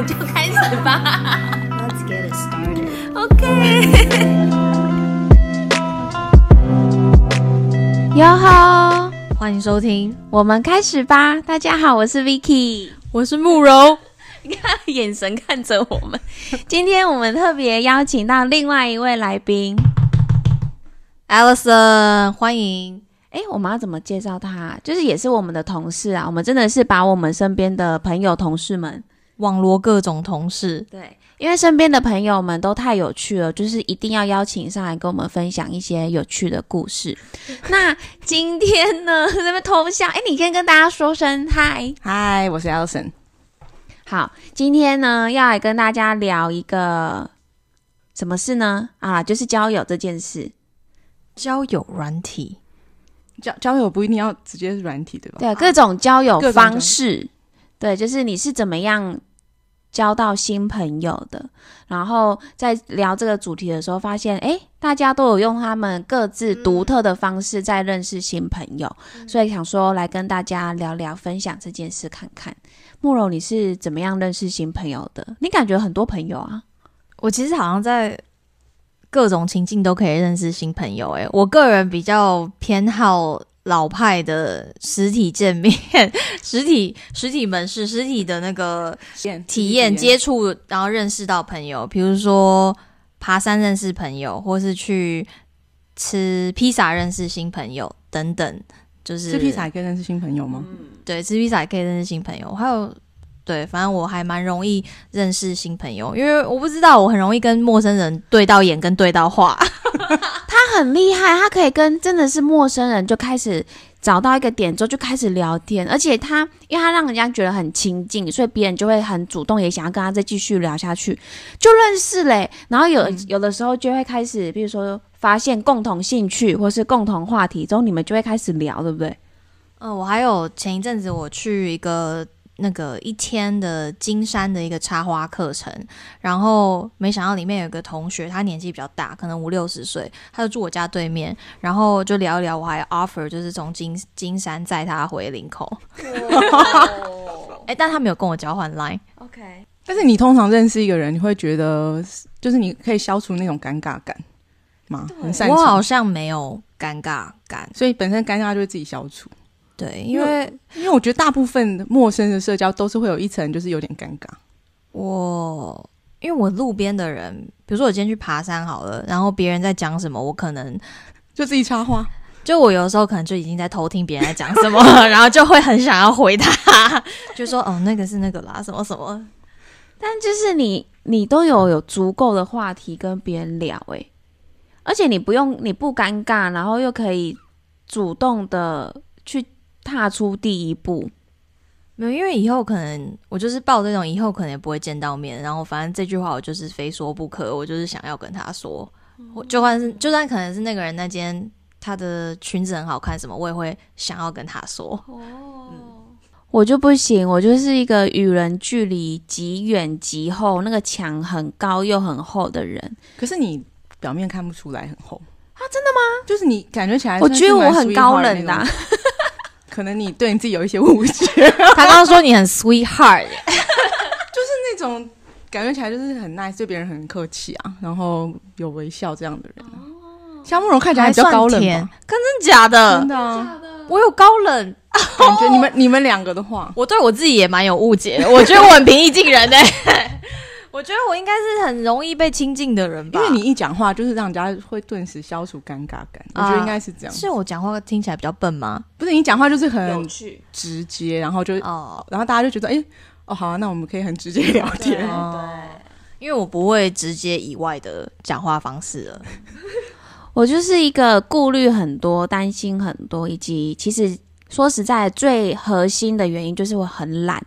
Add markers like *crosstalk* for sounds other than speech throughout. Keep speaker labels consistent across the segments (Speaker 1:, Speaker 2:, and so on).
Speaker 1: 们就开始吧。
Speaker 2: Let's get it started.
Speaker 1: OK。哟吼，
Speaker 3: 欢迎收听，
Speaker 1: 我们开始吧。大家好，我是 Vicky。
Speaker 3: 我是慕容。
Speaker 1: 你 *laughs* 看眼神看着我们。今天我们特别邀请到另外一位来宾。
Speaker 3: Alison，欢迎。
Speaker 1: 诶，我们要怎么介绍他？就是也是我们的同事啊。我们真的是把我们身边的朋友、同事们，
Speaker 3: 网罗各种同事，
Speaker 1: 对，因为身边的朋友们都太有趣了，就是一定要邀请上来跟我们分享一些有趣的故事。*laughs* 那今天呢，*laughs* 这边偷笑，哎，你先跟大家说声嗨。
Speaker 4: 嗨，我是 Alison。
Speaker 1: 好，今天呢要来跟大家聊一个什么事呢？啊，就是交友这件事。
Speaker 3: 交友软体，
Speaker 4: 交交友不一定要直接是软体，对吧？
Speaker 1: 对，各种交友
Speaker 4: 各种交友
Speaker 1: 方式，对，就是你是怎么样交到新朋友的。然后在聊这个主题的时候，发现诶，大家都有用他们各自独特的方式在认识新朋友，所以想说来跟大家聊聊，分享这件事看看。慕容，你是怎么样认识新朋友的？你感觉很多朋友啊？
Speaker 3: 我其实好像在各种情境都可以认识新朋友。诶，我个人比较偏好老派的实体见面、*laughs* 实体实体门市、实体的那个体验接触，然后认识到朋友，比如说爬山认识朋友，或是去吃披萨认识新朋友等等。就是
Speaker 4: 吃披萨也可以认识新朋友吗？
Speaker 3: 对，吃披萨也可以认识新朋友，还有对，反正我还蛮容易认识新朋友，因为我不知道我很容易跟陌生人对到眼跟对到话。*laughs*
Speaker 1: 他很厉害，他可以跟真的是陌生人就开始找到一个点之后就开始聊天，而且他因为他让人家觉得很亲近，所以别人就会很主动，也想要跟他再继续聊下去，就认识嘞。然后有、有的时候就会开始，比如说发现共同兴趣或是共同话题之后，你们就会开始聊，对不对？
Speaker 3: 嗯，我还有前一阵子我去一个那个一天的金山的一个插花课程，然后没想到里面有个同学，他年纪比较大，可能五六十岁，他就住我家对面，然后就聊一聊，我还 offer 就是从金金山载他回林口，哎、*laughs* 但他没有跟我交换 line。
Speaker 1: OK，
Speaker 4: 但是你通常认识一个人，你会觉得就是你可以消除那种尴尬感吗？
Speaker 3: 我好，像没有尴尬感，
Speaker 4: 所以本身尴尬就会自己消除。
Speaker 3: 对，因为
Speaker 4: 因为我觉得大部分陌生的社交都是会有一层就是有点尴尬。
Speaker 3: 我因为我路边的人，比如说我今天去爬山好了，然后别人在讲什么，我可能 *laughs*
Speaker 4: 就自己插话，
Speaker 3: 就我有的时候可能就已经在偷听别人在讲什么，*laughs* 然后就会很想要回他，就说哦那个是那个啦，什么什么。
Speaker 1: 但就是你你都有有足够的话题跟别人聊，诶，而且你不用你不尴尬，然后又可以主动的去踏出第一步。
Speaker 3: 没有，因为以后可能我就是抱这种以后可能也不会见到面，然后反正这句话我就是非说不可，我就是想要跟他说，我就算是就算可能是那个人那间他的裙子很好看什么，我也会想要跟他说。
Speaker 1: 哦我就不行，我就是一个与人距离极远极厚，那个墙很高又很厚的人。
Speaker 4: 可是你表面看不出来很厚
Speaker 1: 啊，真的吗？
Speaker 4: 就是你感觉起来，
Speaker 1: 我觉得我很高冷的啊、
Speaker 4: 可能你对你自己有一些误解，*laughs*
Speaker 3: 他刚刚说你很 sweetheart，*laughs* 就是
Speaker 4: 那种感觉起来就是很 nice，对别人很客气啊，然后有微笑这样的人。夏慕容看起来
Speaker 3: 还
Speaker 4: 比较高冷
Speaker 3: 真的假的？
Speaker 4: 真？的啊，
Speaker 3: 我有高冷，
Speaker 4: 感觉你们你们两个的话，
Speaker 3: 我对我自己也蛮有误解的。我觉得我很平易近人呢、我觉得我应该是很容易被亲近的人吧，
Speaker 4: 因为你一讲话就是让人家会顿时消除尴尬感，我觉得应该是这样。
Speaker 3: 是我讲话听起来比较笨吗？
Speaker 4: 不是你讲话就是很
Speaker 1: 趣。
Speaker 4: 直接，然后就
Speaker 3: 哦，
Speaker 4: 然后大家就觉得，哎、哦，好啊，那我们可以很直接聊天。
Speaker 3: 哦因为我不会直接以外的讲话方式了。*laughs*
Speaker 1: 我就是一个顾虑很多、担心很多，以及其实说实在，最核心的原因就是我很懒。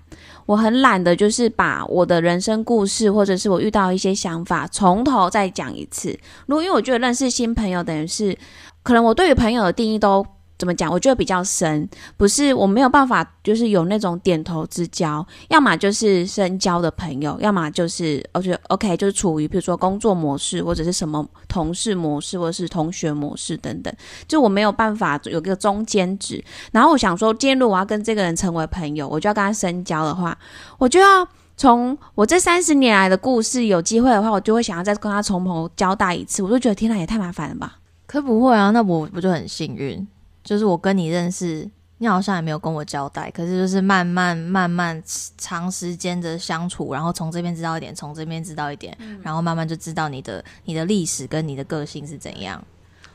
Speaker 1: 我很懒得，就是把我的人生故事，或者是我遇到一些想法，从头再讲一次。如果因为我觉得认识新朋友，等于是可能我对于朋友的定义都怎么讲？我觉得比较深，不是我没有办法，就是有那种点头之交，要么就是深交的朋友，要么就是我觉得 OK，就是处于比如说工作模式或者是什么同事模式或者是同学模式等等，就我没有办法有个中间值。然后我想说，今天如果我要跟这个人成为朋友，我就要跟他深交的话，我就要从我这三十年来的故事，有机会的话，我就会想要再跟他从头交代一次。我就觉得天哪，也太麻烦了吧。
Speaker 3: 可不会啊，那我不就很幸运？就是我跟你认识，你好像也没有跟我交代，可是就是慢慢慢慢长时间的相处，然后从这边知道一点，从这边知道一点，然后慢慢就知道你的你的历史跟你的个性是怎样。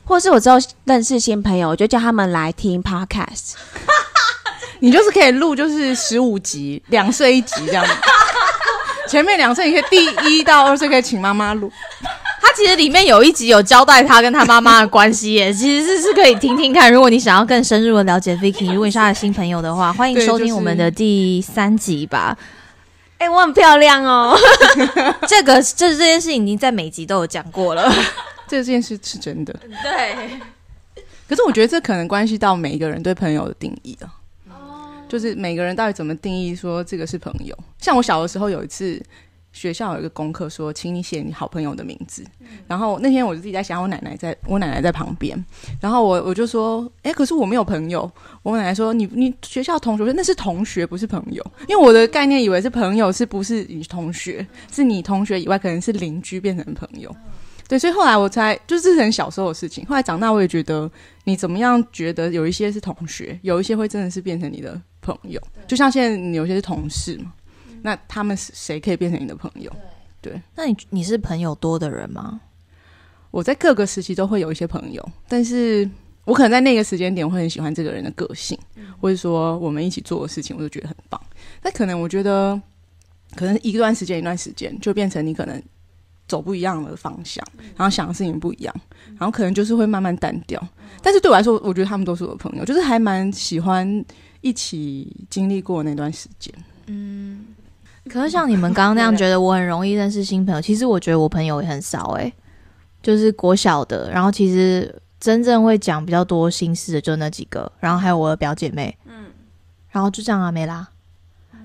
Speaker 1: 或是我之后认识新朋友，我就叫他们来听 podcast。*laughs*
Speaker 4: 你就是可以录，就是十五集，两岁一集这样子。前面两岁你可以第一到二岁可以请妈妈录，
Speaker 3: 他其实里面有一集有交代他跟他妈妈的关系耶，其实是是可以听听看。如果你想要更深入的了解 Vicky，*laughs* 如果你是他的新朋友的话，欢迎收听我们的第三集吧。
Speaker 1: 哎、我很漂亮哦。*laughs*
Speaker 3: 这个这这件事情已经在每集都有讲过了。*laughs*
Speaker 4: 这件事是真的。
Speaker 3: 对，
Speaker 4: 可是我觉得这可能关系到每一个人对朋友的定义啊。就是每个人到底怎么定义说这个是朋友？像我小的时候有一次，学校有一个功课说，请你写你好朋友的名字。然后那天我就自己在想，我奶奶在我奶奶在旁边，然后我我就说，哎、可是我没有朋友。我奶奶说，你你学校同学，说那是同学，不是朋友。因为我的概念以为是朋友，是不是你同学？是你同学以外，可能是邻居变成朋友。对，所以后来我才就是很小时候的事情。后来长大，我也觉得你怎么样觉得有一些是同学，有一些会真的是变成你的朋友。就像现在你有些是同事嘛，那他们是谁可以变成你的朋友？
Speaker 3: 对那你你是朋友多的人吗？
Speaker 4: 我在各个时期都会有一些朋友，但是我可能在那个时间点会很喜欢这个人的个性，或者说我们一起做的事情，我就觉得很棒。那可能我觉得，可能一段时间一段时间就变成你可能走不一样的方向，然后想的事情不一样，然后可能就是会慢慢淡掉。但是对我来说，我觉得他们都是我的朋友，就是还蛮喜欢一起经历过那段时间。
Speaker 3: 可是像你们刚刚那样觉得我很容易认识新朋友，其实我觉得我朋友也很少诶、就是国小的，然后其实真正会讲比较多心事的就那几个，然后还有我的表姐妹，嗯，然后就这样啊没啦，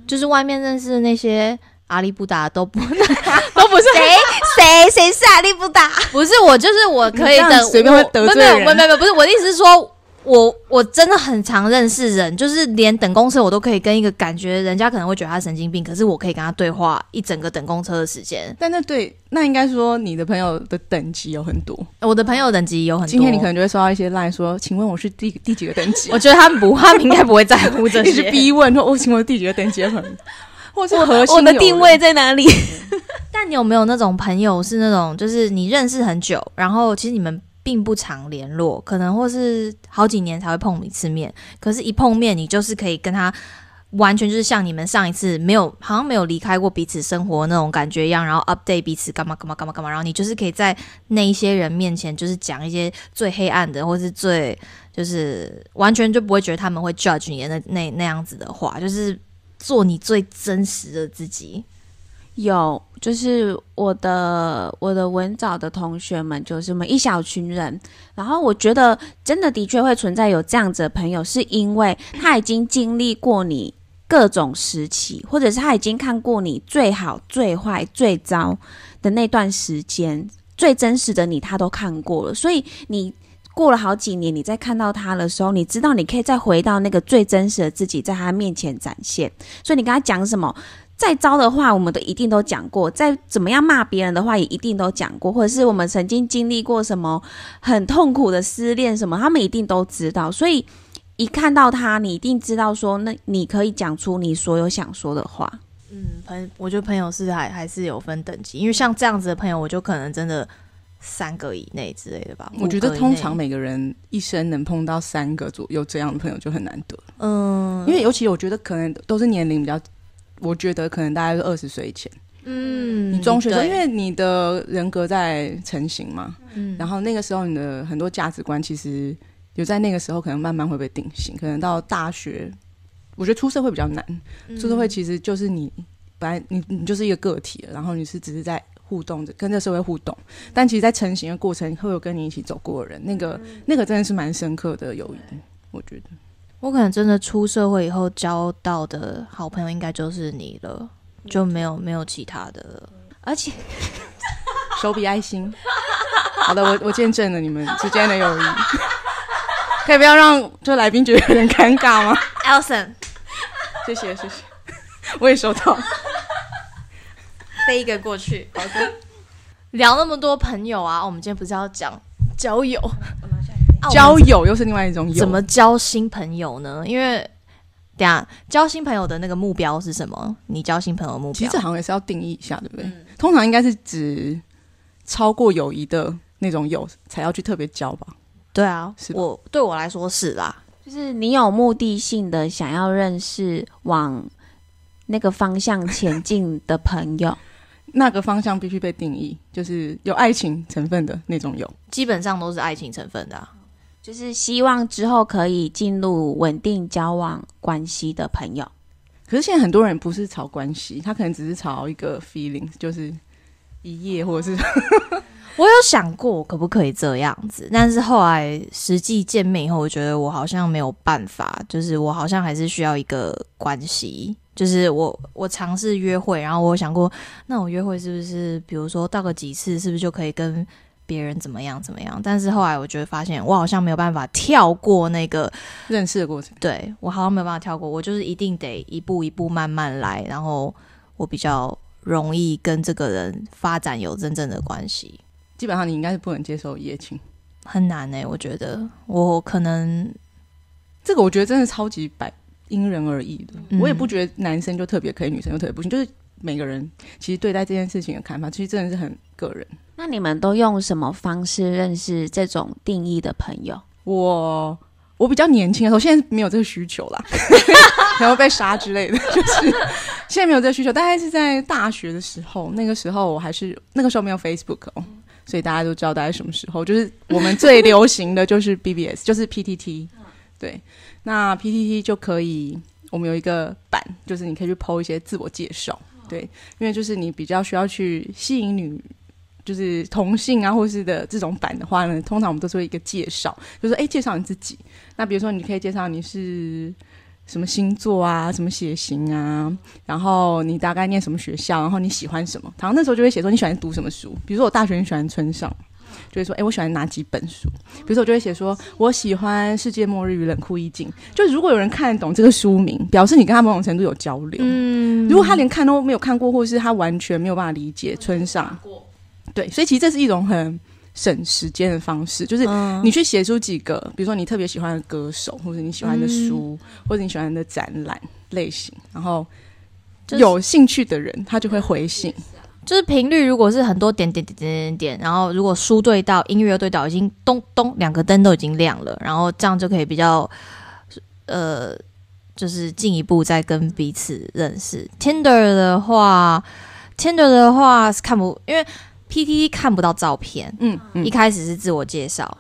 Speaker 3: 就是外面认识的那些阿里不达都不 *laughs* 都不是
Speaker 1: 谁谁谁是阿力不打？
Speaker 3: 不是我，就是我可以
Speaker 4: 你这样
Speaker 3: 等
Speaker 4: 随便会
Speaker 3: 我没有
Speaker 4: 得罪人
Speaker 3: 没有没有没有，不是我的意思是说。我我真的很常认识人，就是连等公车我都可以跟一个感觉人家可能会觉得他神经病，可是我可以跟他对话一整个等公车的时间。
Speaker 4: 但那对，那应该说你的朋友的等级有很多。
Speaker 3: 我的朋友等级有很多，
Speaker 4: 今天你可能就会收到一些赖说，请问我是第第几个等级？
Speaker 3: 我觉得他们不，他们应该不会在乎这 *laughs*
Speaker 4: 一直。逼问说，我、请问第几个等级的朋友？*laughs* 或是核心
Speaker 1: 我的定位在哪里？*laughs*
Speaker 3: 但你有没有那种朋友是那种，就是你认识很久，然后其实你们并不常联络，可能或是好几年才会碰一次面，可是一碰面你就是可以跟他。完全就是像你们上一次没有，好像没有离开过彼此生活那种感觉一样，然后 update 彼此干嘛干嘛干嘛干嘛，然后你就是可以在那一些人面前，就是讲一些最黑暗的，或是最就是完全就不会觉得他们会 judge 你的那那那样子的话，就是做你最真实的自己。
Speaker 1: 有，就是我的我的文藻的同学们，就是我们一小群人。然后我觉得真的的确会存在有这样子的朋友，是因为他已经经历过你各种时期，或者是他已经看过你最好、最坏、最糟的那段时间，最真实的你他都看过了，所以你。过了好几年，你再看到他的时候，你知道你可以再回到那个最真实的自己，在他面前展现。所以你跟他讲什么，再糟的话，我们都一定都讲过；再怎么样骂别人的话，也一定都讲过，或者是我们曾经经历过什么很痛苦的失恋什么，他们一定都知道。所以一看到他，你一定知道说，那你可以讲出你所有想说的话。
Speaker 3: 嗯，朋，我觉得朋友是还还是有分等级，因为像这样子的朋友，我就可能真的三个以内之类的吧。
Speaker 4: 我觉得通常，每个人一生能碰到三个左右这样的朋友就很难得，
Speaker 3: 嗯，
Speaker 4: 因为尤其我觉得可能都是年龄比较，我觉得可能大概是二十岁以前，
Speaker 3: 嗯，
Speaker 4: 你中学生，因为你的人格在成型嘛，
Speaker 3: 嗯。
Speaker 4: 然后那个时候你的很多价值观其实有在那个时候可能慢慢会被定型，可能到大学，我觉得出社会比较难，
Speaker 3: 嗯。
Speaker 4: 出社会其实就是你本来你你就是一个个体了，然后你是只是在互动着跟这社会互动，但其实，在成型的过程会有跟你一起走过的人，那个那个真的是蛮深刻的友谊，我觉得。
Speaker 3: 我可能真的出社会以后交到的好朋友，应该就是你了，就没有没有其他的了。
Speaker 1: 而且 *laughs*
Speaker 4: 手比爱心。好的，我我见证了你们之间的友谊，*laughs* 可以不要让就来宾觉得有点尴尬吗
Speaker 3: ？Elson，
Speaker 4: 谢谢谢谢，我也收到。
Speaker 3: 飞一个过去。好的。聊那么多朋友啊，我们今天不是要讲交友？啊
Speaker 4: 交友又是另外一种友，
Speaker 3: 怎么交新朋友呢？因为等一下交新朋友的那个目标是什么？你交新朋友的目标？
Speaker 4: 其实这好像也是要定义一下，对不对？
Speaker 3: 嗯
Speaker 4: 通常应该是指超过友谊的那种友才要去特别交吧。
Speaker 3: 对啊，
Speaker 4: 是
Speaker 3: 我对我来说是啦。
Speaker 1: 就是你有目的性的想要认识往那个方向前进的朋友。
Speaker 4: 那个方向必须被定义，就是有爱情成分的那种友。
Speaker 3: 基本上都是爱情成分的、啊。
Speaker 1: 就是希望之后可以进入稳定交往关系的朋友。
Speaker 4: 可是现在很多人不是炒关系，他可能只是炒一个 feeling，就是一夜或者是 *laughs*
Speaker 3: 我有想过可不可以这样子，但是后来实际见面以后，我觉得我好像没有办法，就是我好像还是需要一个关系。就是我我尝试约会，然后我想过，那我约会是不是，比如说到个几次，是不是就可以跟别人怎么样怎么样？但是后来我觉得发现，我好像没有办法跳过那个
Speaker 4: 认识的过程。
Speaker 3: 对我好像没有办法跳过，我就是一定得一步一步慢慢来，然后我比较容易跟这个人发展有真正的关系。
Speaker 4: 基本上你应该是不能接受一夜情，
Speaker 3: 很难呢、我觉得我可能
Speaker 4: 这个我觉得真的超级百因人而异的。
Speaker 3: 嗯
Speaker 4: 我也不觉得男生就特别可以，女生就特别不行，就是每个人其实对待这件事情的看法，其实真的是很个人。
Speaker 1: 那你们都用什么方式认识这种定义的朋友？
Speaker 4: 我我比较年轻的时候，现在没有这个需求啦，*laughs* 然后被杀之类的，就是现在没有这个需求。大概是在大学的时候，那个时候我还是那个时候没有 Facebook 哦，所以大家都知道大概什么时候，就是我们最流行的就是 BBS，就是 PTT，对，那 PTT 就可以，我们有一个版，就是你可以去 PO 一些自我介绍，对，因为就是你比较需要去吸引女。就是同性啊，或是的这种版的话呢，通常我们都是会一个介绍，就说哎，介绍你自己。那比如说，你可以介绍你是什么星座啊，什么血型啊，然后你大概念什么学校，然后你喜欢什么。然后那时候就会写说你喜欢读什么书，比如说我大学很喜欢村上，就会说哎，我喜欢哪几本书。比如说我就会写说我喜欢《世界末日与冷酷意境》，就如果有人看得懂这个书名，表示你跟他某种程度有交流。
Speaker 3: 嗯
Speaker 4: 如果他连看都没有看过，或是他完全没有办法理解村上，对，所以其实这是一种很省时间的方式，就是
Speaker 3: 嗯
Speaker 4: 你去写出几个，比如说你特别喜欢的歌手，或者你喜欢的书，或者你喜欢的展览类型，然后有兴趣的人他就会回信。
Speaker 3: 就是频率，如果是很多点点点点点点，然后如果输对到，音乐又对到，已经咚咚两个灯都已经亮了，然后这样就可以比较呃，就是进一步再跟彼此认识。Tinder 的话，Tinder 的话是看不，因为 PTT 看不到照片，
Speaker 4: 嗯嗯
Speaker 3: 一，开始是自我介绍。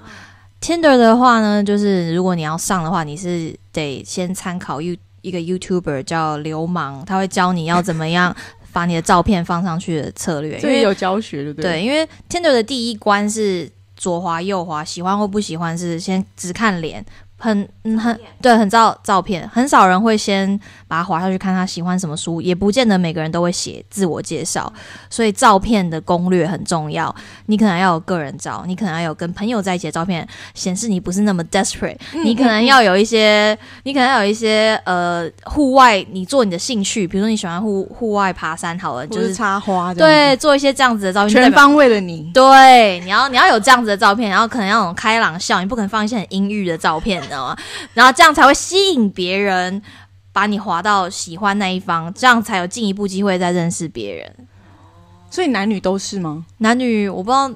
Speaker 3: Tinder 的话呢，就是如果你要上的话，你是得先参考 You 一个 YouTuber 叫流氓，他会教你要怎么样把你的照片放上去的策略。因为
Speaker 4: 有教学，对不对？
Speaker 3: 对，因为 Tinder 的第一关是左滑右滑，喜欢或不喜欢是先只看脸，很嗯很对，很照照片，很少人会先把它划下去看他喜欢什么书，也不见得每个人都会写自我介绍，所以照片的攻略很重要。你可能要有个人照，你可能要有跟朋友在一起的照片，显示你不是那么 desperate。你可能要有一些，你可能要有一些呃户外，你做你的兴趣，比如说你喜欢户户外爬山好了，就是是
Speaker 4: 插花这样
Speaker 3: 对做一些这样子的照片，
Speaker 4: 全方位的你。
Speaker 3: 对，你要你要有这样子的照片，然后可能要有开朗笑，你不可能放一些很阴郁的照片，然后这样才会吸引别人把你划到喜欢那一方，这样才有进一步机会再认识别人。
Speaker 4: 所以男女都是吗？
Speaker 3: 男女我不知道，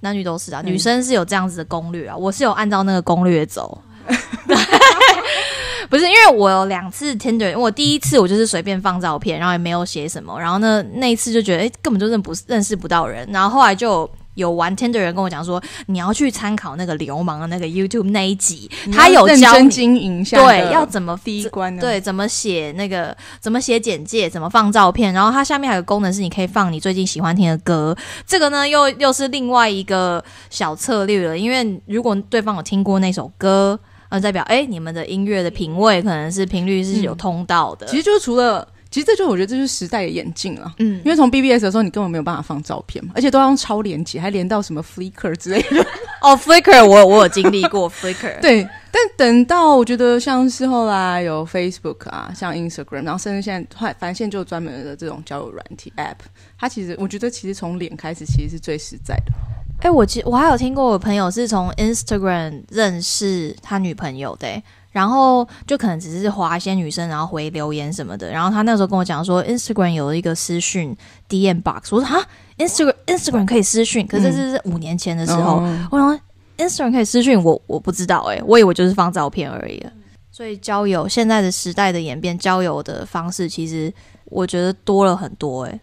Speaker 3: 男女都是啊，
Speaker 4: 嗯
Speaker 3: 女生是有这样子的攻略啊，我是有按照那个攻略走。*laughs* 不是因为我有两次 Tinder，我第一次我就是随便放照片，然后也没有写什么，然后呢那一次就觉得哎、诶根本就认不认识不到人，然后后来就有有玩 Tinder 的人跟我讲说，你要去参考那个流氓的那个 YouTube 那一集，他有教你
Speaker 4: 经营下
Speaker 3: 对要怎么
Speaker 4: 第一关呢？
Speaker 3: 对，怎么写那个，怎么写简介，怎么放照片，然后它下面还有个功能是你可以放你最近喜欢听的歌，这个呢又又是另外一个小策略了，因为如果对方有听过那首歌，呃，代表哎你们的音乐的品味可能是频率是有通道的，
Speaker 4: 其实就是除了，其实这就我觉得这就是时代的演进了。
Speaker 3: 嗯
Speaker 4: 因为从 BBS 的时候，你根本没有办法放照片嘛，而且都要用超连接，还连到什么 Flickr 之类的。*laughs*
Speaker 3: 哦，Flickr 我我有经历过 Flickr，
Speaker 4: 对但等到我觉得像是后来有 Facebook 啊，像 Instagram，然后甚至现在反正现在就有专门的这种交友软体 App，它其实我觉得其实从脸开始其实是最实在的。
Speaker 3: 哎、我其我还有听过我朋友是从 Instagram 认识他女朋友的、欸然后就可能只是划一些女生，然后回留言什么的。然后他那时候跟我讲说，Instagram 有一个私讯 DM box，我说哈，Instagram Instagram 可以私讯，可是这是五年前的时候，
Speaker 4: 嗯
Speaker 3: 我想说 Instagram 可以私讯我，我不知道哎、我以为就是放照片而已。所以交友现在的时代的演变，交友的方式其实我觉得多了很多哎、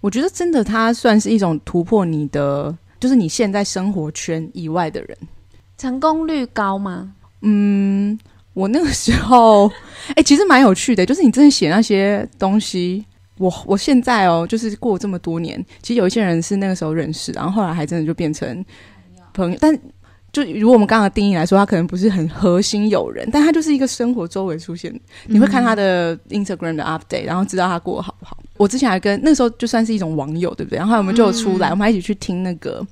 Speaker 4: 我觉得真的它算是一种突破你的，就是你现在生活圈以外的人。
Speaker 1: 成功率高吗？
Speaker 4: 嗯，我那个时候，*laughs* 哎、其实蛮有趣的，就是你真的写那些东西。我我现在哦，就是过这么多年，其实有一些人是那个时候认识，然后后来还真的就变成朋友。但就如果我们刚刚的定义来说，他可能不是很核心友人，但他就是一个生活周围出现。你会看他的 Instagram 的 update，然后知道他过得好不好。我之前还跟那时候就算是一种网友，对不对？然后我们就有出来，我们还一起去听那个。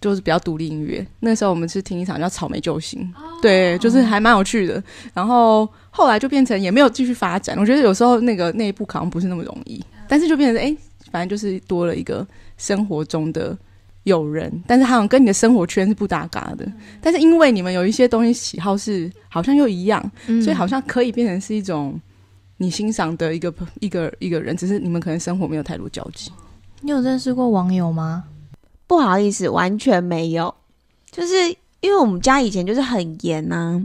Speaker 4: 就是比较独立音乐，那时候我们是听一场叫《草莓救星》，对，就是还蛮有趣的。然后后来就变成也没有继续发展。我觉得有时候那个那一步好像不是那么容易，但是就变成哎、诶反正就是多了一个生活中的友人，但是他好像跟你的生活圈是不搭嘎的。但是因为你们有一些东西喜好是好像又一样，所以好像可以变成是一种你欣赏的一个一个一个人，只是你们可能生活没有太多交集。
Speaker 3: 你有认识过网友吗？
Speaker 1: 不好意思，完全没有。就是因为我们家以前就是很严呐、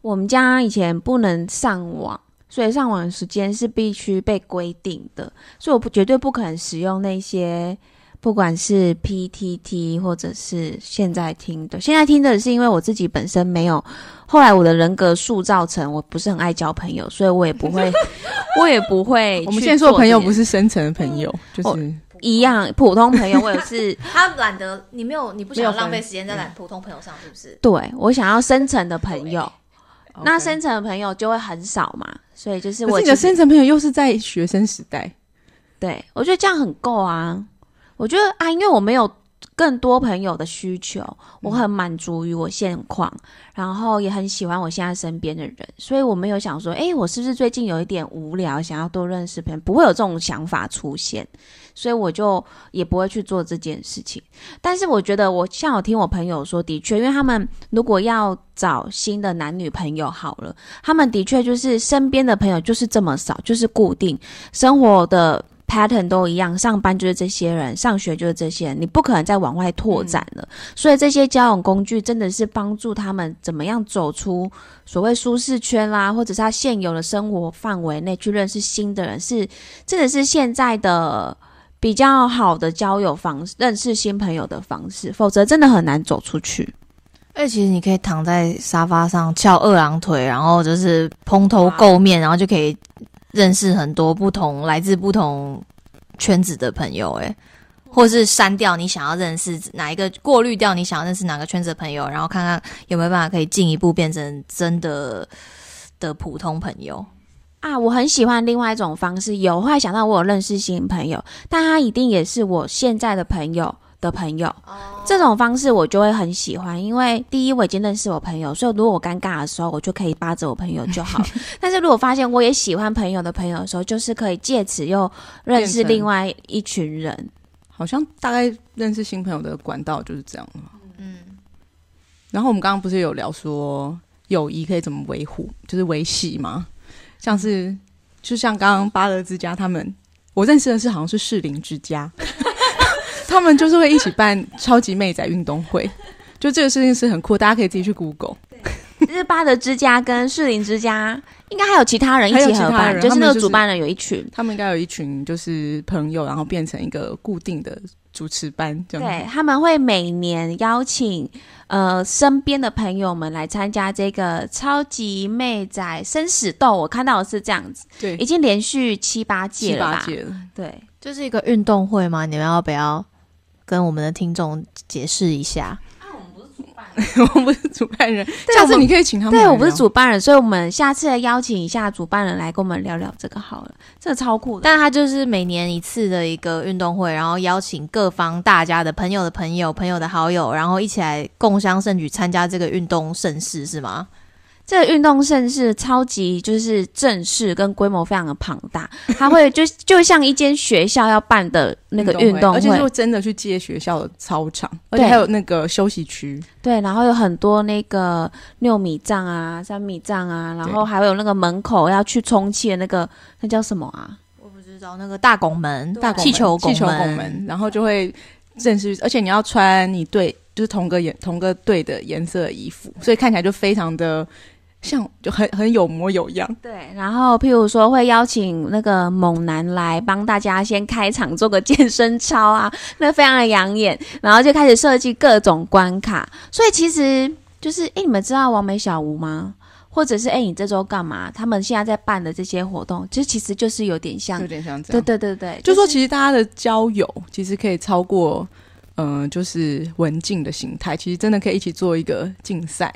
Speaker 1: 我们家以前不能上网，所以上网的时间是必须被规定的，所以我不绝对不可能使用那些。不管是 PTT 或者是现在听的，现在听的是因为我自己本身没有，后来我的人格塑造成我不是很爱交朋友，所以我也不会，*laughs* 我也不会。
Speaker 4: 我们现在说的朋友不
Speaker 1: 是
Speaker 4: 是深层的朋友，就是
Speaker 1: 一样普通朋友，我也是 *laughs*
Speaker 3: 他懒得，你没有，你不想浪费时间在懒普通朋友上，是不是？
Speaker 1: 对我想要深层的朋友，那深层的朋友就会很少嘛，所以就是
Speaker 4: 可是你的深层朋友又是在学生时代，
Speaker 1: 对我觉得这样很够啊。我觉得啊，因为我没有更多朋友的需求，我很满足于我现况，然后也很喜欢我现在身边的人，所以我没有想说，诶，我是不是最近有一点无聊，想要多认识朋友，不会有这种想法出现，所以我就也不会去做这件事情。但是我觉得我像我听我朋友说，的确，因为他们如果要找新的男女朋友好了，他们的确就是身边的朋友就是这么少，就是固定生活的 pattern 都一样，上班就是这些人，上学就是这些人，你不可能再往外拓展了。所以这些交友工具真的是帮助他们怎么样走出所谓舒适圈啦，或者是他现有的生活范围内去认识新的人，是真的是现在的。比较好的交友方式，认识新朋友的方式，否则真的很难走出去。
Speaker 3: 而且其实你可以躺在沙发上翘二郎腿，然后就是蓬头垢面，然后就可以认识很多不同来自不同圈子的朋友，哎，或是删掉你想要认识哪一个，过滤掉你想要认识哪个圈子的朋友，然后看看有没有办法可以进一步变成真的的普通朋友。
Speaker 1: 啊，我很喜欢另外一种方式，有后来想到我有认识新朋友，但他一定也是我现在的朋友的朋友。这种方式我就会很喜欢，因为第一我已经认识我朋友，所以如果我尴尬的时候，我就可以扒着我朋友就好。*laughs* 但是如果发现我也喜欢朋友的朋友的时候，就是可以借此又认识另外一群人。
Speaker 4: 好像大概认识新朋友的管道就是这样了。
Speaker 3: 嗯，
Speaker 4: 然后我们刚刚不是有聊说友谊可以怎么维护，就是维系吗？像是就像刚刚巴勒之家他们，我认识的是好像是士林之家，*laughs* 他们就是会一起办超级妹仔运动会，就这个事情是很酷，大家可以自己去 Google。
Speaker 1: 就是巴德之家跟士林之家，应该还有其他人一起合办，
Speaker 4: 人
Speaker 1: 就是那个主办人有一群。
Speaker 4: 他们应该有一群就是朋友，然后变成一个固定的主持班，这样子。
Speaker 1: 对，他们会每年邀请呃身边的朋友们来参加这个超级妹仔生死斗，我看到的是这样子，
Speaker 4: 对
Speaker 1: 已，经连续七八届了吧？
Speaker 4: 八届了。
Speaker 1: 对，
Speaker 3: 就是一个运动会嘛，你们要不要跟我们的听众解释一下？*laughs*
Speaker 4: 我不是主办人，下次你可以请他们
Speaker 1: 对。我不是主办人，所以我们下次来邀请一下主办人来跟我们聊聊这个好了，这个超酷的。
Speaker 3: 但他就是每年一次的一个运动会，然后邀请各方大家的朋友的朋友、朋友的好友，然后一起来共襄盛举，参加这个运动盛事，是吗？
Speaker 1: 这个运动盛事超级就是正式跟规模非常的庞大，*laughs* 它会就就像一间学校要办的那个运动
Speaker 4: 而且是
Speaker 1: 会，
Speaker 4: 真的去借学校的操场，而且还有那个休息区，
Speaker 1: 对，然后有很多那个六米障啊、三米障啊，然后还有那个门口要去充气的那个那叫什么啊？
Speaker 3: 我不知道那个大拱门、
Speaker 4: 大拱门
Speaker 3: 气球
Speaker 4: 气球拱门，然后就会正式，而且你要穿你对就是同个颜同个队的颜色的衣服，所以看起来就非常的像，就很很有模有样。
Speaker 1: 对，然后譬如说会邀请那个猛男来帮大家先开场做个健身操啊，*laughs* 那非常的养眼，然后就开始设计各种关卡，所以其实就是，哎，你们知道王美小吴吗？或者是哎，你这周干嘛？他们现在在办的这些活动，其实其实就是有点像
Speaker 4: 有，点像这
Speaker 1: 对
Speaker 4: 样。
Speaker 1: 对对对，
Speaker 4: 就说其实大家的交友其实可以超过，嗯、就是文静的形态，其实真的可以一起做一个竞赛。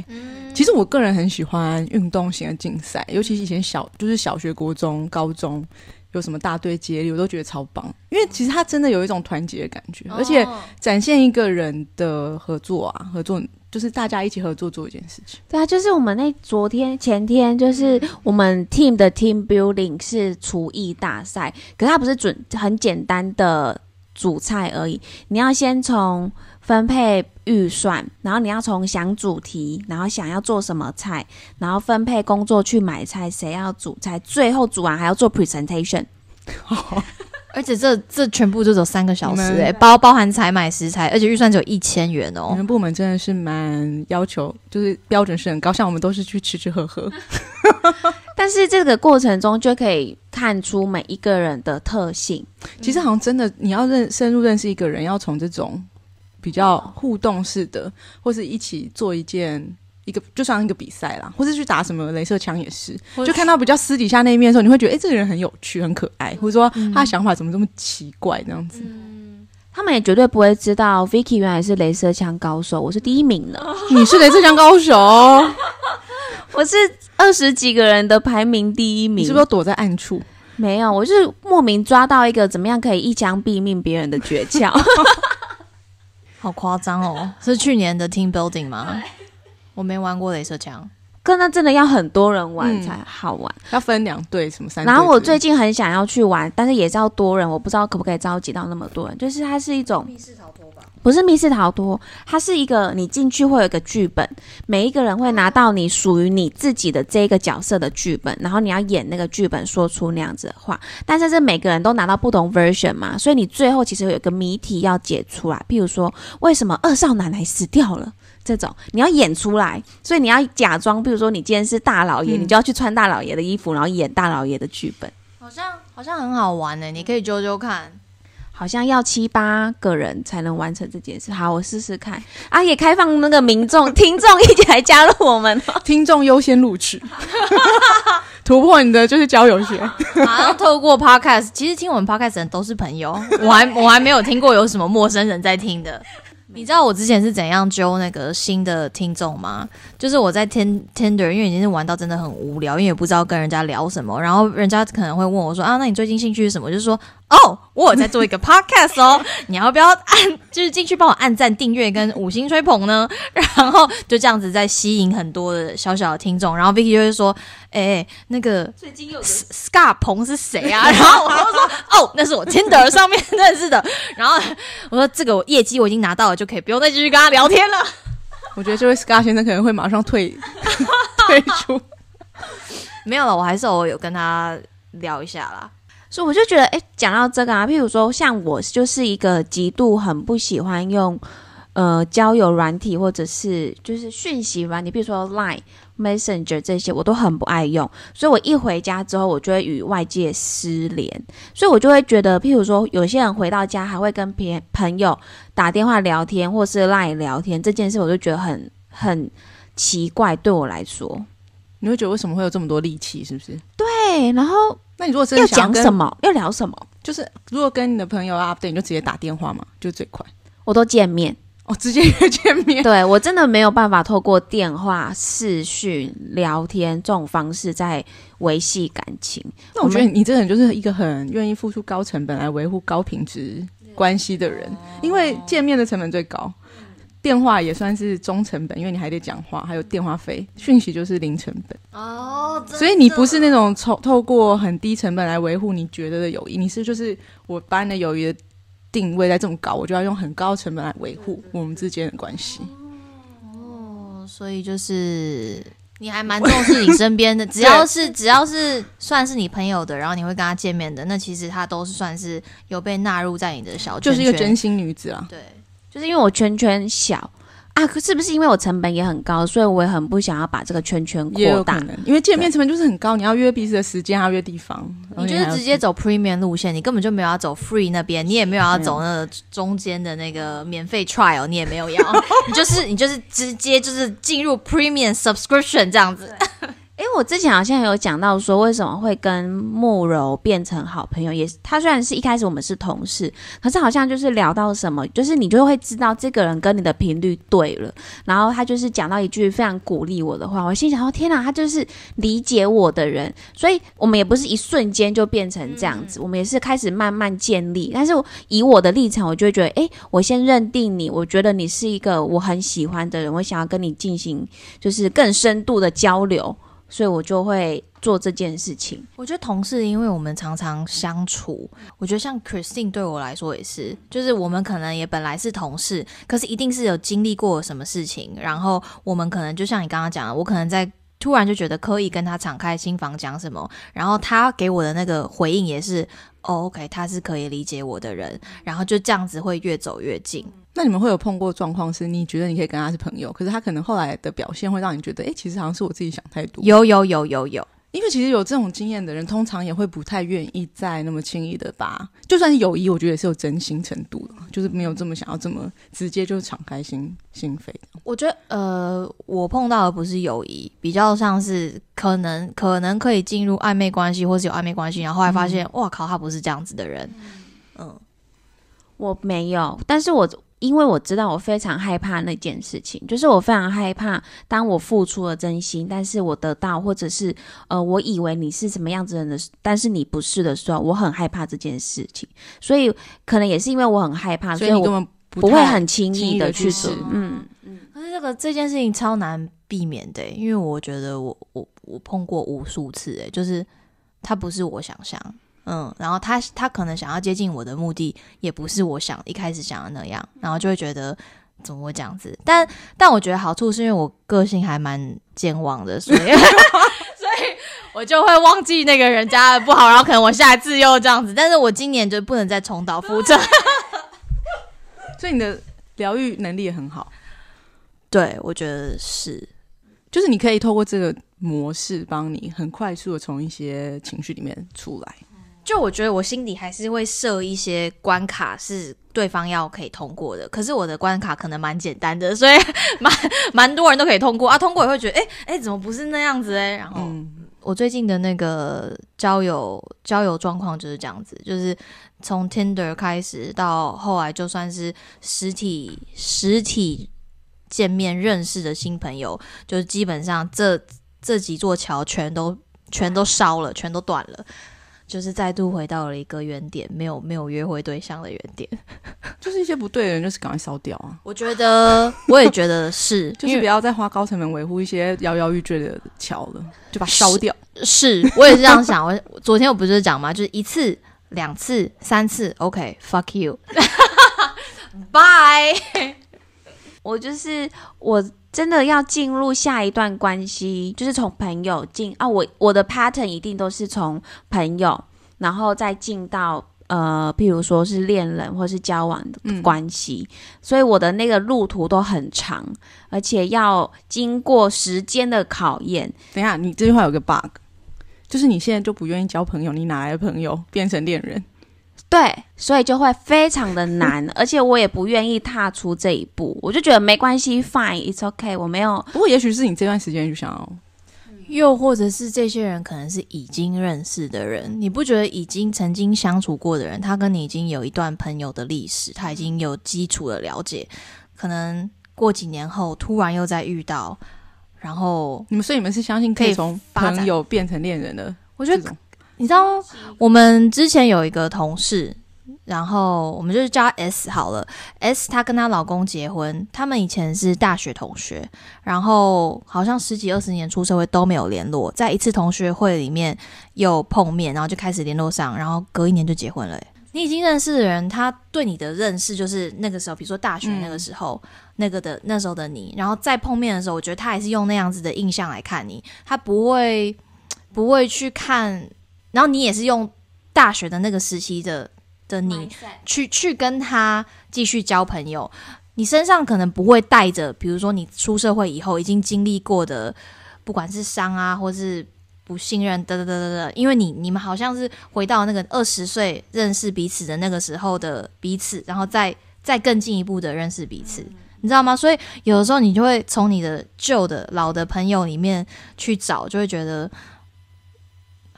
Speaker 4: 其实我个人很喜欢运动型的竞赛，尤其是以前小就是小学、国中、高中有什么大队接力，我都觉得超棒，因为其实它真的有一种团结的感觉，而且展现一个人的合作啊，合作就是大家一起合作做一件事情。
Speaker 1: 对啊，就是我们那昨天前天就是我们 team 的 team building 是厨艺大赛，可是它不是准很简单的煮菜而已，你要先从分配预算，然后你要从想主题，然后想要做什么菜，然后分配工作去买菜，谁要煮菜，最后煮完还要做 presentation。*laughs*
Speaker 3: 而且这这全部就走三个小时哎、包包含采买食材，而且预算只有一千元哦
Speaker 4: 你
Speaker 3: 哦。
Speaker 4: 们部门真的是蛮要求，就是标准是很高，像我们都是去吃吃喝喝。*laughs*
Speaker 1: 但是这个过程中就可以看出每一个人的特性。
Speaker 4: 其实好像真的，你要认深入认识一个人，要从这种比较互动式的，或是一起做一件一个，就像一个比赛啦，或是去打什么镭射枪也是，就看到比较私底下那一面的时候，你会觉得，哎、这个人很有趣、很可爱，或者说他的想法怎么这么奇怪这样子。
Speaker 1: 他们也绝对不会知道 Vicky 原来是镭射枪高手，我是第一名呢。
Speaker 4: 你是镭射枪高手哦，*laughs*
Speaker 1: 我是二十几个人的排名第一名，
Speaker 4: 你是不是躲在暗处？
Speaker 1: 没有？我就是莫名抓到一个怎么样可以一枪毙命别人的诀窍。
Speaker 3: 好夸张哦！是去年的 team building 吗？我没玩过镭射枪，
Speaker 1: 可那真的要很多人玩
Speaker 4: 嗯
Speaker 1: 才好玩。
Speaker 4: 要分两队，什么三队之类的？
Speaker 1: 然后我最近很想要去玩，但是也是要多人，我不知道可不可以召集到那么多人。就是它是一种密室逃脱吧？不是密室逃脱，它是一个你进去会有一个剧本，每一个人会拿到你属于你自己的这一个角色的剧本，然后你要演那个剧本，说出那样子的话。但是这每个人都拿到不同 version 嘛，所以你最后其实有一个谜题要解出来。譬如说，为什么二少奶奶死掉了？这种你要演出来，所以你要假装，比如说你今天是大老爷，
Speaker 4: 嗯
Speaker 1: 你就要去穿大老爷的衣服，然后演大老爷的剧本。
Speaker 3: 好像好像很好玩呢，你可以揪揪看。
Speaker 1: 好像要七八个人才能完成这件事。好，我试试看啊！也开放那个民众、*laughs* 听众一起来加入我们哦。
Speaker 4: 听众优先录取，*laughs* 突破你的就是交友学。
Speaker 3: 马上透过 podcast，其实听我们 podcast 的人都是朋友，我还我还没有听过有什么陌生人在听的。你知道我之前是怎样揪那个新的听众吗？就是我在 Tin Tinder，因为已经是玩到真的很无聊，因为也不知道跟人家聊什么，然后人家可能会问我说啊，那你最近兴趣是什么？就是说哦，我有在做一个 *laughs* podcast 哦，你要不要按就是进去帮我按赞、订阅跟五星吹捧呢？*laughs* 然后就这样子在吸引很多的小小的听众，然后 Vicky 就会说，哎、那个
Speaker 1: 最近有
Speaker 3: Scar 鹏是谁啊？*laughs* 然后我就说哦，那是我 Tinder 上面认识的。然后我说这个我业绩我已经拿到了，就可以不用再继续跟他聊天了。
Speaker 4: 我觉得这位 Scar 先生可能会马上退退出。
Speaker 3: 没有了，我还是偶尔有跟他聊一下啦。
Speaker 1: 所以我就觉得，哎，讲到这个啊，譬如说，像我就是一个极度很不喜欢用呃交友软体或者是就是讯息软体，比如说 Line、Messenger 这些，我都很不爱用。所以我一回家之后，我就会与外界失联。所以我就会觉得，譬如说，有些人回到家还会跟别朋友打电话聊天，或是 Line 聊天，这件事我就觉得很很奇怪，对我来说。
Speaker 4: 你会觉得为什么会有这么多力气？是不是？
Speaker 1: 对，然后
Speaker 4: 那你如果真
Speaker 1: 要
Speaker 4: 的想跟
Speaker 1: 讲什？么，要聊什么，
Speaker 4: 就是如果跟你的朋友 update，你就直接打电话嘛，就最快。
Speaker 1: 我都见面。
Speaker 4: 哦，直接约见面。
Speaker 1: 对我真的没有办法透过电话、视讯、聊天这种方式在维系感情。
Speaker 4: 那我觉得你这个人就是一个很愿意付出高成本来维护高品质关系的人，因为见面的成本最高。电话也算是中成本，因为你还得讲话，还有电话费，讯息就是零成本。
Speaker 3: 哦，
Speaker 4: 所以你不是那种透透过很低成本来维护你觉得的友谊，你是就是我把你的友谊的定位在这么高，我就要用很高成本来维护我们之间的关系。
Speaker 3: 哦，所以就是你还蛮重视你身边的，只要是 *laughs* 只要是算是你朋友的，然后你会跟他见面的，那其实他都是算是有被纳入在你的小圈圈，
Speaker 4: 就是一个真心女子啊。
Speaker 3: 对。
Speaker 1: 就是因为我圈圈小啊，可是不是因为我成本也很高，所以我也很不想要把这个圈圈扩大
Speaker 4: 也有可。能，因为见面成本就是很高，你要约彼此的时间，还要约地方。
Speaker 3: 你就是直接走 premium 路线，你根本就没有要走 free 那边，你也没有要走那个中间的那个免费 trial，你也没有要，*laughs* 你就是你就是直接就是进入 premium subscription 这样子。
Speaker 1: 诶，我之前好像有讲到说，为什么会跟慕柔变成好朋友，也是他虽然是一开始我们是同事，可是好像就是聊到什么，就是你就会知道这个人跟你的频率对了，然后他就是讲到一句非常鼓励我的话，我心想说天哪，他就是理解我的人，所以我们也不是一瞬间就变成这样子，我们也是开始慢慢建立，但是以我的立场，我就会觉得，诶，我先认定你，我觉得你是一个我很喜欢的人，我想要跟你进行就是更深度的交流。所以我就会做这件事情。
Speaker 3: 我觉得同事，因为我们常常相处，我觉得像 Christine 对我来说也是，就是我们可能也本来是同事，可是一定是有经历过什么事情，然后我们可能就像你刚刚讲的，我可能在突然就觉得可以跟他敞开心房讲什么，然后他给我的那个回应也是，哦，OK，他是可以理解我的人，然后就这样子会越走越近。
Speaker 4: 那你们会有碰过状况是，你觉得你可以跟他是朋友，可是他可能后来的表现会让你觉得，哎、其实好像是我自己想太多。
Speaker 3: 有有有有有，
Speaker 4: 因为其实有这种经验的人，通常也会不太愿意再那么轻易的把，就算是友谊，我觉得也是有真心程度的，就是没有这么想要这么直接就敞开心心扉。
Speaker 3: 我觉得呃，我碰到的不是友谊，比较像是可能可能可以进入暧昧关系，或是有暧昧关系，然后后来发现，哇靠，他不是这样子的人。嗯，
Speaker 1: 我没有，但是我因为我知道我非常害怕那件事情，就是我非常害怕，当我付出了真心，但是我得到，或者是呃，我以为你是什么样子的人的，但是你不是的时候，我很害怕这件事情，所以可能也是因为我很害怕，所以我
Speaker 4: 不
Speaker 1: 不会很轻易的去做
Speaker 4: 嗯，
Speaker 1: 嗯。
Speaker 3: 可是这个这件事情超难避免的欸，因为我觉得我我我碰过无数次，哎，就是他不是我想象，嗯，然后他他可能想要接近我的目的，也不是我想一开始想的那样，然后就会觉得怎么会这样子？但但我觉得好处是因为我个性还蛮健忘的，所以 *laughs* 所以我就会忘记那个人家的不好，然后可能我下一次又这样子，但是我今年就不能再重蹈覆辙。*laughs*
Speaker 4: 所以你的疗愈能力也很好，*laughs*
Speaker 3: 对，我觉得是。
Speaker 4: 就是你可以透过这个模式，帮你很快速的从一些情绪里面出来。
Speaker 3: 就我觉得我心里还是会设一些关卡，是对方要可以通过的。可是我的关卡可能蛮简单的，所以蛮蛮多人都可以通过啊。通过也会觉得，哎、哎、*laughs* 怎么不是那样子哎？然后、
Speaker 4: 嗯，
Speaker 3: 我最近的那个交友交友状况就是这样子，就是从 Tinder 开始到后来，就算是实体实体见面认识的新朋友，就是基本上这这几座桥全都全都烧了，全都断了。就是再度回到了一个原点，没有没有约会对象的原点。*laughs*
Speaker 4: 就是一些不对的人，就是赶快烧掉啊！
Speaker 3: 我觉得，我也觉得是，*laughs*
Speaker 4: 就是不要再花高成本维护一些摇摇欲坠的桥了，就把它烧掉。
Speaker 3: 是，我也是这样想。我昨天我不是讲吗？就是一次、两次、三次，OK，fuck、*laughs* you，bye。
Speaker 1: 我就是我真的要进入下一段关系，就是从朋友进啊，我我的 pattern 一定都是从朋友，然后再进到呃，譬如说是恋人或是交往的关系，所以我的那个路途都很长，而且要经过时间的考验。
Speaker 4: 等一下，你这句话有个 bug，就是你现在就不愿意交朋友，你哪来的朋友变成恋人？
Speaker 1: 对，所以就会非常的难，*laughs* 而且我也不愿意踏出这一步，我就觉得没关系，fine，it's okay，我没有
Speaker 4: 不过也许是你这段时间就想要，
Speaker 3: 又或者是这些人可能是已经认识的人，你不觉得已经曾经相处过的人，他跟你已经有一段朋友的历史，他已经有基础的了解，可能过几年后突然又再遇到，然后
Speaker 4: 你们所以你们是相信可以从朋友变成恋人的
Speaker 3: 我觉得？你知道，我们之前有一个同事，然后我们就是叫 S 好了。S 她跟她老公结婚，他们以前是大学同学，然后好像十几二十年出社会都没有联络，在一次同学会里面又碰面，然后就开始联络上，然后隔一年就结婚了。你已经认识的人，他对你的认识就是那个时候，比如说大学那个时候，那个的那时候的你，然后再碰面的时候，我觉得他还是用那样子的印象来看你，他不会不会去看，然后你也是用大学的那个时期的的你去去跟他继续交朋友，你身上可能不会带着，比如说你出社会以后已经经历过的，不管是伤啊，或是不信任，得得得得得，因为你你们好像是回到那个二十岁认识彼此的那个时候的彼此，然后再再更进一步的认识彼此。你知道吗？所以有的时候你就会从你的旧的老的朋友里面去找，就会觉得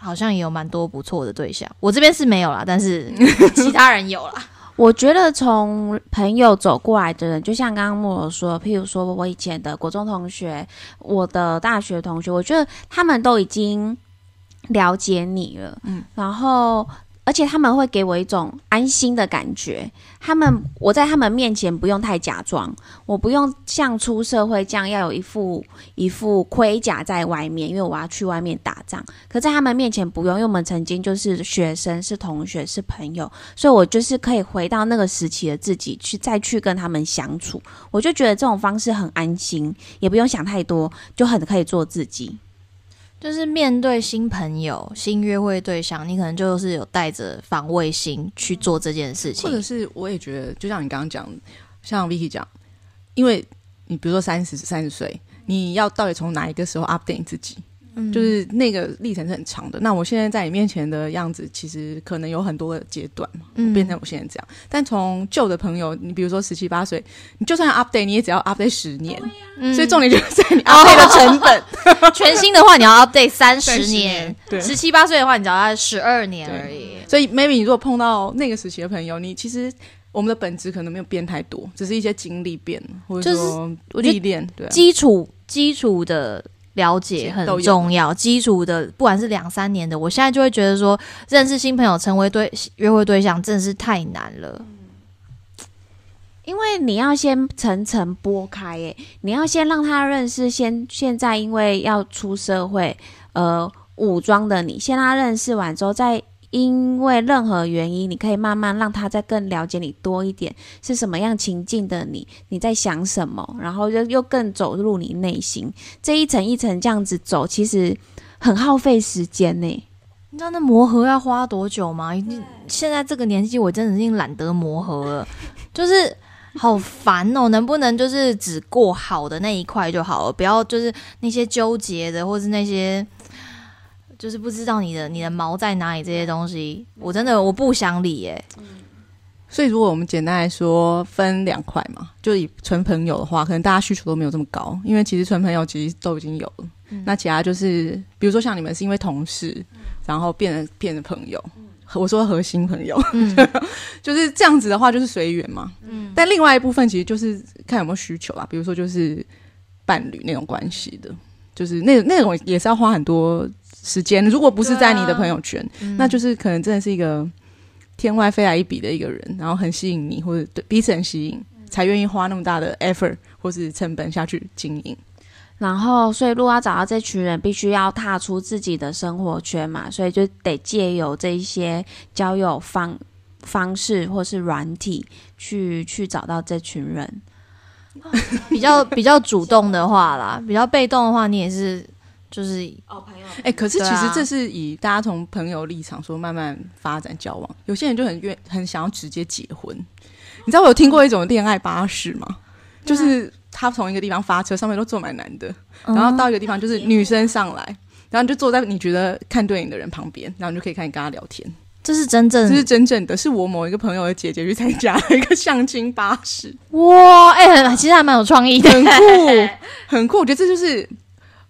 Speaker 3: 好像也有蛮多不错的对象。我这边是没有啦，但是 *laughs* 其他人有啦。
Speaker 1: 我觉得从朋友走过来的人，就像刚刚莫罗说，譬如说我以前的国中同学，我的大学同学，我觉得他们都已经了解你了，嗯，然后而且他们会给我一种安心的感觉。他们我在他们面前不用太假装，我不用像出社会这样要有一副一副盔甲在外面，因为我要去外面打仗。可在他们面前不用，因为我们曾经就是学生、是同学、是朋友，所以我就是可以回到那个时期的自己去再去跟他们相处。我就觉得这种方式很安心，也不用想太多，就很可以做自己。
Speaker 3: 就是面对新朋友、新约会对象，你可能就是有带着防卫心去做这件事情，
Speaker 4: 或者是我也觉得，就像你刚刚讲，像 Vicky 讲，因为你比如说三十三十岁，你要到底从哪一个时候 update 你自己？
Speaker 3: 嗯
Speaker 4: 就是那个历程是很长的。那我现在在你面前的样子，其实可能有很多个阶段嘛，
Speaker 3: 嗯
Speaker 4: 变成我现在这样。但从旧的朋友，你比如说十七八岁，你就算要 update，你也只要 update 十年。
Speaker 3: 嗯
Speaker 4: 所以重点就是在你 update 的成本。*laughs*
Speaker 3: 全新的话，你要 update 三十年十七八岁的话，你只要十二年而已。
Speaker 4: 所以 maybe 你如果碰到那个时期的朋友，你其实我们的本质可能没有变太多，只是一些经历变了，或者
Speaker 3: 就是
Speaker 4: 说历练。对啊、
Speaker 3: 基础基础的了解很重要，基础的不管是两三年的，我现在就会觉得说，认识新朋友成为对约会对象真的是太难了。
Speaker 1: 因为你要先层层剥开，诶，你要先让他认识先现在因为要出社会，呃，武装的你，先让他认识完之后，再因为任何原因，你可以慢慢让他再更了解你多一点，是什么样情境的你，你在想什么，然后又又更走入你内心，这一层一层这样子走，其实很耗费时间呢。
Speaker 3: 你知道那磨合要花多久吗？已经现在这个年纪，我真的已经懒得磨合了，*laughs* 就是好烦哦。能不能就是只过好的那一块就好了，不要就是那些纠结的，或是那些就是不知道你的你的毛在哪里这些东西，我真的我不想理耶。
Speaker 4: 所以如果我们简单来说分两块嘛，就以纯朋友的话，可能大家需求都没有这么高，因为其实纯朋友其实都已经有了。那其他就是，比如说像你们是因为同事，然后变成变成朋友。我说核心朋友，
Speaker 3: 嗯
Speaker 4: 就是这样子的话，就是随缘嘛。嗯，但另外一部分其实就是看有没有需求啦，比如说就是伴侣那种关系的，就是那那种也是要花很多时间。如果不是在你的朋友圈，那就是可能真的是一个天外飞来一笔的一个人，然后很吸引你，或者对彼此很吸引，才愿意花那么大的 effort 或是成本下去经营。
Speaker 1: 然后，所以如果要找到这群人，必须要踏出自己的生活圈嘛，所以就得借由这一些交友方方式或是软体去去找到这群人。
Speaker 3: 比较比较主动的话啦，比较被动的话，你也是就是
Speaker 1: 哦，朋友，
Speaker 4: 哎、可是其实这是以大家从朋友立场说慢慢发展交往，有些人就很愿很想要直接结婚。你知道我有听过一种恋爱巴士吗？就是他从一个地方发车，上面都坐满男的，然后到一个地方就是女生上来，然后你就坐在你觉得看对眼的人旁边，然后你就可以开始跟他聊天。
Speaker 3: 这是真正
Speaker 4: 这是真正的，是我某一个朋友的姐姐去参加了一个相亲巴士，
Speaker 3: 哇，哎、很其实还蛮有创意的，
Speaker 4: 很酷，*laughs* 很酷。我觉得这就是，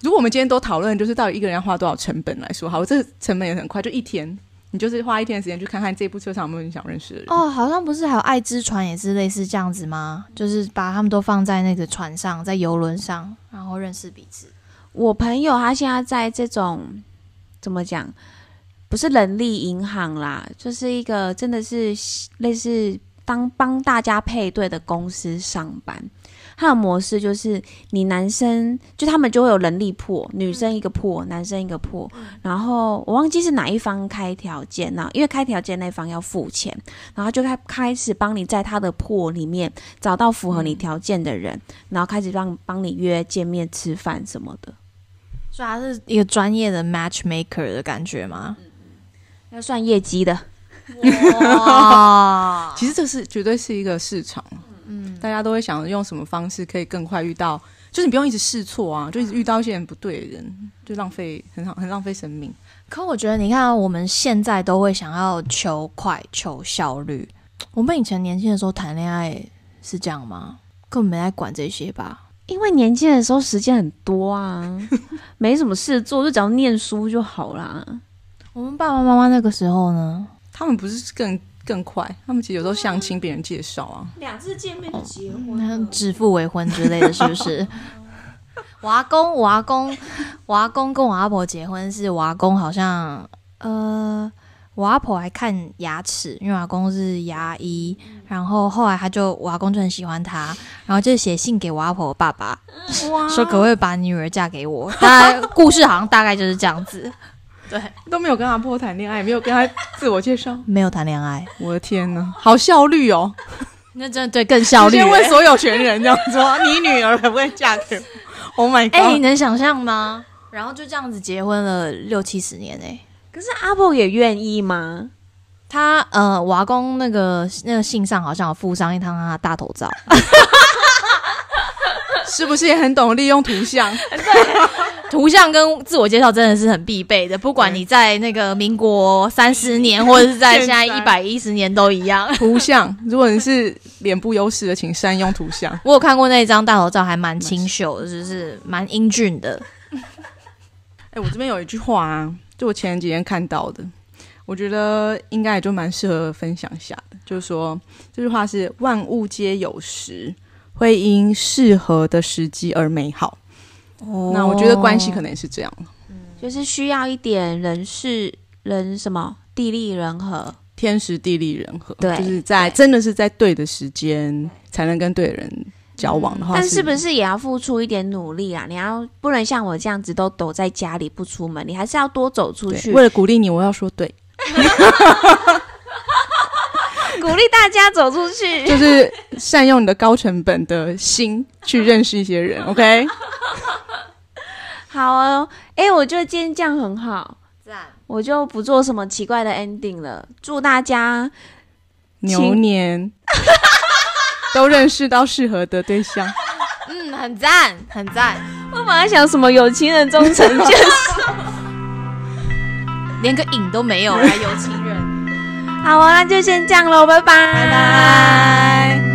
Speaker 4: 如果我们今天都讨论，就是到底一个人要花多少成本来说，好，这个成本也很快，就一天，你就是花一天的时间去看看这部车上有没有你想认识的人。
Speaker 3: 哦，好像不是还有爱之船也是类似这样子吗？就是把他们都放在那个船上，在游轮上，然后认识彼此。
Speaker 1: 我朋友他现在在这种怎么讲不是人力银行啦，就是一个真的是类似当帮大家配对的公司上班。它的模式就是你男生就他们就会有人力破，女生一个破，男生一个破，然后我忘记是哪一方开条件呢？因为开条件那方要付钱，然后就开开始帮你在他的破里面找到符合你条件的人，然后开始让帮你约见面吃饭什么的，
Speaker 3: 所以他是一个专业的 matchmaker 的感觉吗？
Speaker 1: 要算业绩的。
Speaker 3: 哇，*laughs*
Speaker 4: 其实这是绝对是一个市场，嗯，大家都会想用什么方式可以更快遇到，就是你不用一直试错啊，就一直遇到一些人不对的人，就浪费很好很浪费生命。
Speaker 3: 可我觉得，你看，我们现在都会想要求快、求效率。我们以前年轻的时候谈恋爱是这样吗？根本没在管这些吧？
Speaker 1: 因为年轻的时候时间很多啊，*laughs* 没什么事做，就只要念书就好啦。
Speaker 3: 我们爸爸妈妈那个时候呢？
Speaker 4: 他们不是更更快，他们其实有时候相亲别人介绍啊，
Speaker 1: 两次见面就结婚
Speaker 3: 那指腹为婚之类的，是不是？*laughs* 我阿公，我阿公，我阿公跟我阿婆结婚是我阿公好像呃，我阿婆还看牙齿，因为我阿公是牙医，然后后来他就我阿公就很喜欢他，然后就写信给我阿婆爸爸，
Speaker 4: 哇
Speaker 3: 说可不可以把女儿嫁给我？大概故事好像大概就是这样子，对，
Speaker 4: 都没有跟阿婆谈恋爱，也没有跟他自我介绍，
Speaker 3: 没有谈恋爱，
Speaker 4: 我的天呐，好效率哦！
Speaker 3: 那真的对更效率、
Speaker 4: 先问
Speaker 3: 欸。
Speaker 4: 所有权人这样说，你女儿会不会嫁给我？Oh my god！
Speaker 3: 哎，你能想象吗？然后就这样子结婚了六七十年哎、
Speaker 1: 可是阿婆也愿意吗？
Speaker 3: 他呃，我阿公那个那个信上好像有附上一张他大头照，*laughs*
Speaker 4: 是不是也很懂利用图像？*laughs*
Speaker 3: 图像跟自我介绍真的是很必备的，不管你在那个民国三十年，或者是在现在一百一十年都一样。
Speaker 4: 图像，如果你是脸部优势的，请善用图像。
Speaker 3: 我有看过那张大头照，还蛮清秀的，就是蛮英俊的。
Speaker 4: 哎、我这边有一句话啊，就我前几天看到的，我觉得应该也就蛮适合分享一下的。就是说，这句话是“万物皆有时，会因适合的时机而美好”那我觉得关系可能也是这样，
Speaker 1: 就是需要一点人事人什么地利人和，
Speaker 4: 天时地利人和，
Speaker 1: 对
Speaker 4: 就是在真的是在对的时间才能跟对的人交往的话，
Speaker 1: 但是不是也要付出一点努力啊？你要不能像我这样子都躲在家里不出门，你还是要多走出去，
Speaker 4: 对为了鼓励你，我要说对，
Speaker 1: 鼓励大家走出去。
Speaker 4: 就是善用你的高成本的心去认识一些人，OK？*laughs*
Speaker 1: 好哦，哎、我觉得今天这样很好，
Speaker 3: 赞，
Speaker 1: 我就不做什么奇怪的 ending 了。祝大家
Speaker 4: 牛年 *laughs* 都认识到适合的对象。
Speaker 3: 嗯，很赞，很赞，
Speaker 1: 我本来想什么有情人终成眷属。*laughs*
Speaker 3: 连个影都没有，还有情人。
Speaker 1: 好啊，那就先这样喽，拜拜，拜拜。